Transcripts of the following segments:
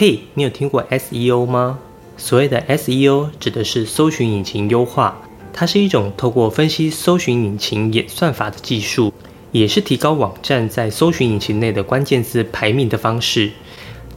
嘿，你有听过 SEO 吗？所谓的 SEO 指的是搜寻引擎优化，它是一种透过分析搜寻引擎演算法的技术，也是提高网站在搜寻引擎内的关键字排名的方式。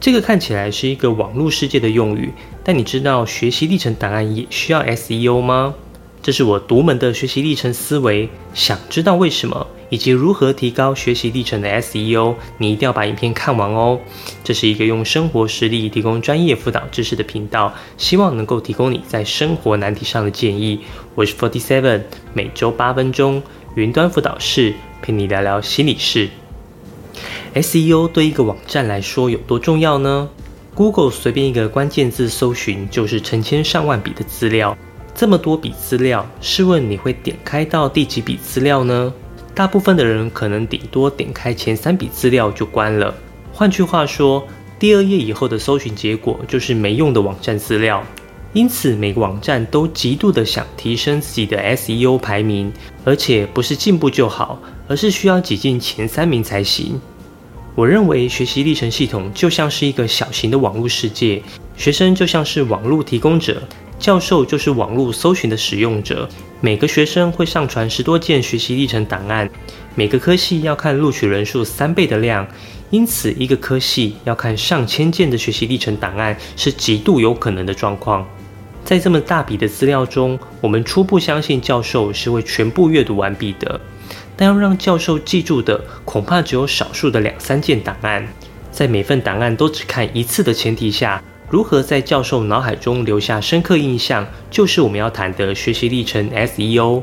这个看起来是一个网络世界的用语，但你知道学习历程档案也需要 SEO 吗？这是我独门的学习历程思维。想知道为什么以及如何提高学习历程的 SEO，你一定要把影片看完哦。这是一个用生活实例提供专业辅导知识的频道，希望能够提供你在生活难题上的建议。我是 Forty Seven，每周八分钟云端辅导室陪你聊聊心理事。SEO 对一个网站来说有多重要呢？Google 随便一个关键字搜寻就是成千上万笔的资料。这么多笔资料，试问你会点开到第几笔资料呢？大部分的人可能顶多点开前三笔资料就关了。换句话说，第二页以后的搜寻结果就是没用的网站资料。因此，每个网站都极度的想提升自己的 SEO 排名，而且不是进步就好，而是需要挤进前三名才行。我认为学习历程系统就像是一个小型的网络世界，学生就像是网络提供者。教授就是网络搜寻的使用者，每个学生会上传十多件学习历程档案，每个科系要看录取人数三倍的量，因此一个科系要看上千件的学习历程档案是极度有可能的状况。在这么大笔的资料中，我们初步相信教授是会全部阅读完毕的，但要让教授记住的恐怕只有少数的两三件档案，在每份档案都只看一次的前提下。如何在教授脑海中留下深刻印象，就是我们要谈的学习历程 SEO。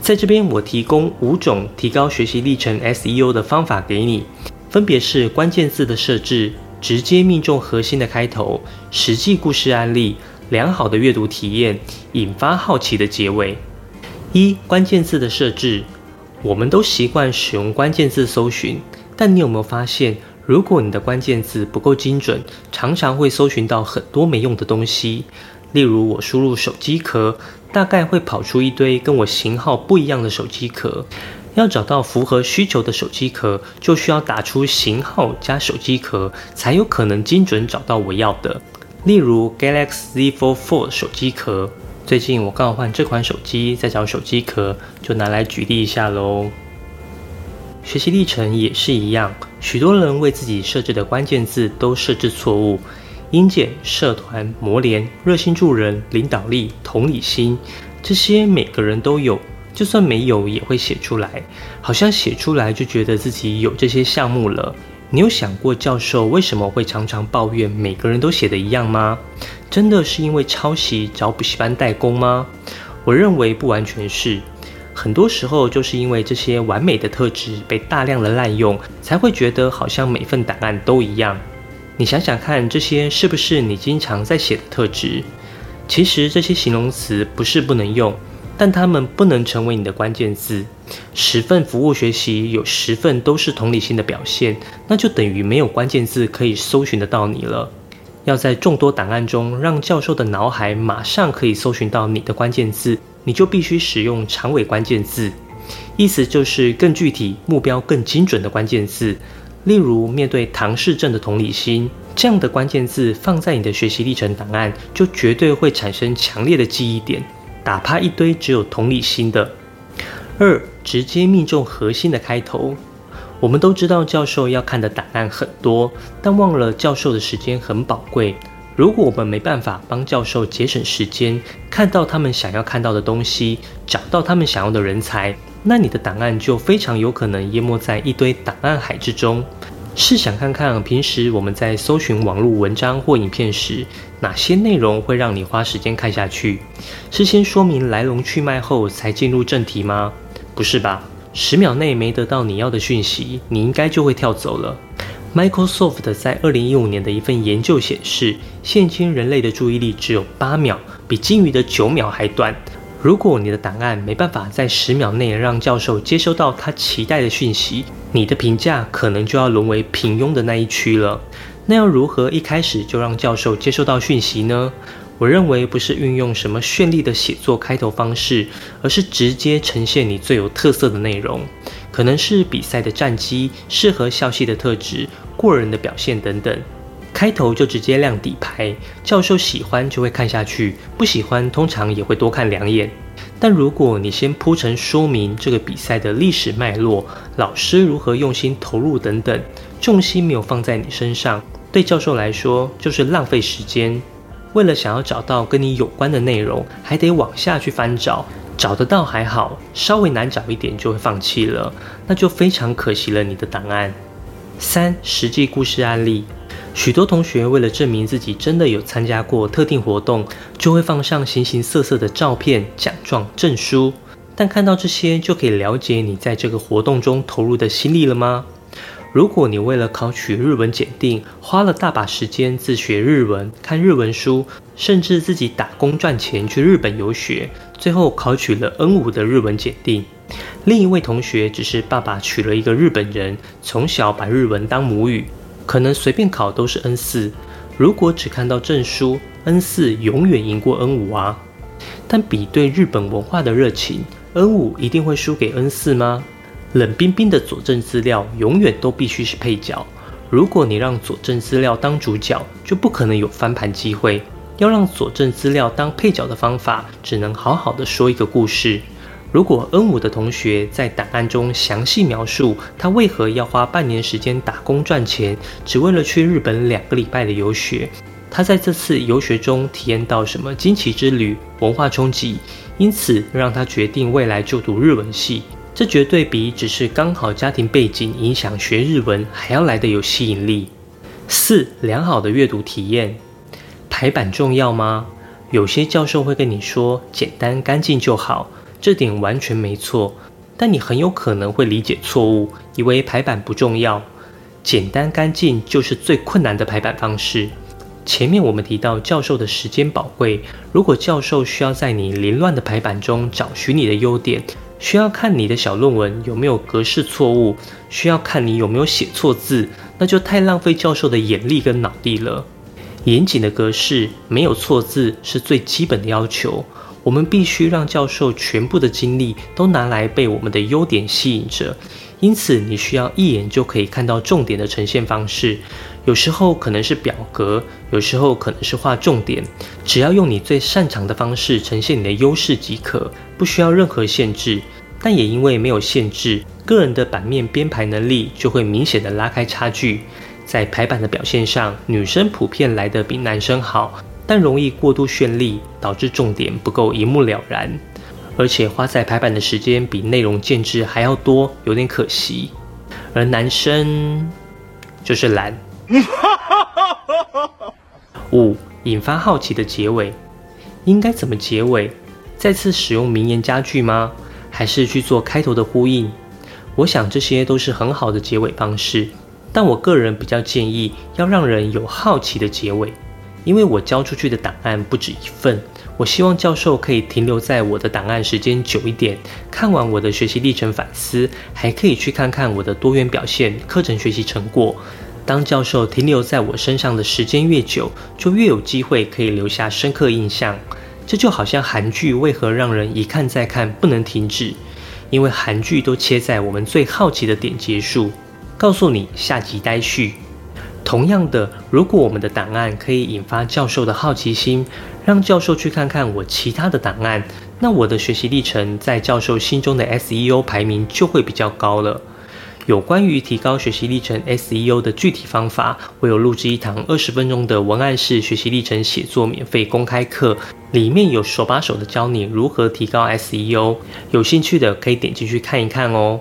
在这边，我提供五种提高学习历程 SEO 的方法给你，分别是关键字的设置、直接命中核心的开头、实际故事案例、良好的阅读体验、引发好奇的结尾。一、关键字的设置，我们都习惯使用关键字搜寻，但你有没有发现？如果你的关键字不够精准，常常会搜寻到很多没用的东西。例如，我输入手机壳，大概会跑出一堆跟我型号不一样的手机壳。要找到符合需求的手机壳，就需要打出型号加手机壳，才有可能精准找到我要的。例如，Galaxy Z Fold 4手机壳。最近我刚好换这款手机，在找手机壳，就拿来举例一下喽。学习历程也是一样，许多人为自己设置的关键字都设置错误。英检、社团、磨联、热心助人、领导力、同理心，这些每个人都有，就算没有也会写出来，好像写出来就觉得自己有这些项目了。你有想过教授为什么会常常抱怨每个人都写的一样吗？真的是因为抄袭找补习班代工吗？我认为不完全是。很多时候就是因为这些完美的特质被大量的滥用，才会觉得好像每份档案都一样。你想想看，这些是不是你经常在写的特质？其实这些形容词不是不能用，但它们不能成为你的关键字。十份服务学习有十份都是同理心的表现，那就等于没有关键字可以搜寻得到你了。要在众多档案中让教授的脑海马上可以搜寻到你的关键字。你就必须使用长尾关键字，意思就是更具体、目标更精准的关键字。例如，面对唐氏症的同理心这样的关键字，放在你的学习历程档案，就绝对会产生强烈的记忆点，打趴一堆只有同理心的。二，直接命中核心的开头。我们都知道教授要看的档案很多，但忘了教授的时间很宝贵。如果我们没办法帮教授节省时间，看到他们想要看到的东西，找到他们想要的人才，那你的档案就非常有可能淹没在一堆档案海之中。试想看看，平时我们在搜寻网络文章或影片时，哪些内容会让你花时间看下去？是先说明来龙去脉后才进入正题吗？不是吧？十秒内没得到你要的讯息，你应该就会跳走了。Microsoft 在二零一五年的一份研究显示，现今人类的注意力只有八秒，比鲸鱼的九秒还短。如果你的档案没办法在十秒内让教授接收到他期待的讯息，你的评价可能就要沦为平庸的那一区了。那要如何一开始就让教授接收到讯息呢？我认为不是运用什么绚丽的写作开头方式，而是直接呈现你最有特色的内容，可能是比赛的战绩、适合校系的特质、过人的表现等等。开头就直接亮底牌，教授喜欢就会看下去，不喜欢通常也会多看两眼。但如果你先铺陈说明这个比赛的历史脉络，老师如何用心投入等等，重心没有放在你身上，对教授来说就是浪费时间。为了想要找到跟你有关的内容，还得往下去翻找，找得到还好，稍微难找一点就会放弃了，那就非常可惜了你的档案。三、实际故事案例。许多同学为了证明自己真的有参加过特定活动，就会放上形形色色的照片、奖状、证书。但看到这些，就可以了解你在这个活动中投入的心力了吗？如果你为了考取日文检定，花了大把时间自学日文、看日文书，甚至自己打工赚钱去日本游学，最后考取了 N 五的日文检定；另一位同学只是爸爸娶了一个日本人，从小把日文当母语。可能随便考都是 N 四，如果只看到证书，N 四永远赢过 N 五啊。但比对日本文化的热情，N 五一定会输给 N 四吗？冷冰冰的佐证资料永远都必须是配角。如果你让佐证资料当主角，就不可能有翻盘机会。要让佐证资料当配角的方法，只能好好的说一个故事。如果 N 五的同学在档案中详细描述他为何要花半年时间打工赚钱，只为了去日本两个礼拜的游学，他在这次游学中体验到什么惊奇之旅、文化冲击，因此让他决定未来就读日文系，这绝对比只是刚好家庭背景影响学日文还要来的有吸引力。四、良好的阅读体验，排版重要吗？有些教授会跟你说，简单干净就好。这点完全没错，但你很有可能会理解错误，以为排版不重要，简单干净就是最困难的排版方式。前面我们提到教授的时间宝贵，如果教授需要在你凌乱的排版中找寻你的优点，需要看你的小论文有没有格式错误，需要看你有没有写错字，那就太浪费教授的眼力跟脑力了。严谨的格式，没有错字是最基本的要求。我们必须让教授全部的精力都拿来被我们的优点吸引着，因此你需要一眼就可以看到重点的呈现方式。有时候可能是表格，有时候可能是画重点，只要用你最擅长的方式呈现你的优势即可，不需要任何限制。但也因为没有限制，个人的版面编排能力就会明显的拉开差距。在排版的表现上，女生普遍来得比男生好。但容易过度绚丽，导致重点不够一目了然，而且花在排版的时间比内容建制还要多，有点可惜。而男生就是懒。五、引发好奇的结尾应该怎么结尾？再次使用名言佳句吗？还是去做开头的呼应？我想这些都是很好的结尾方式，但我个人比较建议要让人有好奇的结尾。因为我交出去的档案不止一份，我希望教授可以停留在我的档案时间久一点，看完我的学习历程反思，还可以去看看我的多元表现、课程学习成果。当教授停留在我身上的时间越久，就越有机会可以留下深刻印象。这就好像韩剧为何让人一看再看不能停止，因为韩剧都切在我们最好奇的点结束，告诉你下集待续。同样的，如果我们的档案可以引发教授的好奇心，让教授去看看我其他的档案，那我的学习历程在教授心中的 SEO 排名就会比较高了。有关于提高学习历程 SEO 的具体方法，我有录制一堂二十分钟的文案式学习历程写作免费公开课，里面有手把手的教你如何提高 SEO，有兴趣的可以点进去看一看哦。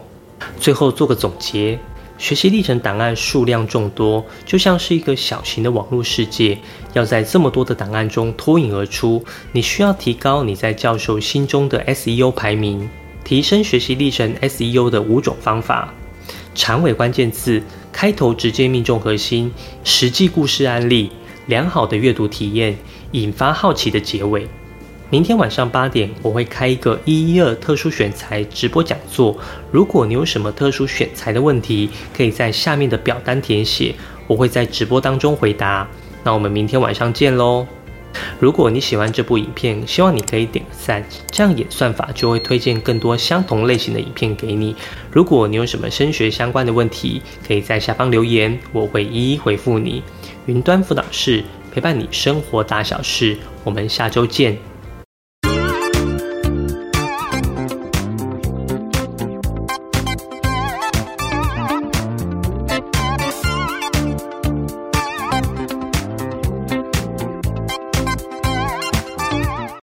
最后做个总结。学习历程档案数量众多，就像是一个小型的网络世界。要在这么多的档案中脱颖而出，你需要提高你在教授心中的 SEO 排名。提升学习历程 SEO 的五种方法：长尾关键字，开头直接命中核心，实际故事案例，良好的阅读体验，引发好奇的结尾。明天晚上八点，我会开一个一一二特殊选材直播讲座。如果你有什么特殊选材的问题，可以在下面的表单填写，我会在直播当中回答。那我们明天晚上见喽。如果你喜欢这部影片，希望你可以点个赞，这样演算法就会推荐更多相同类型的影片给你。如果你有什么升学相关的问题，可以在下方留言，我会一一回复你。云端辅导室陪伴你生活大小事，我们下周见。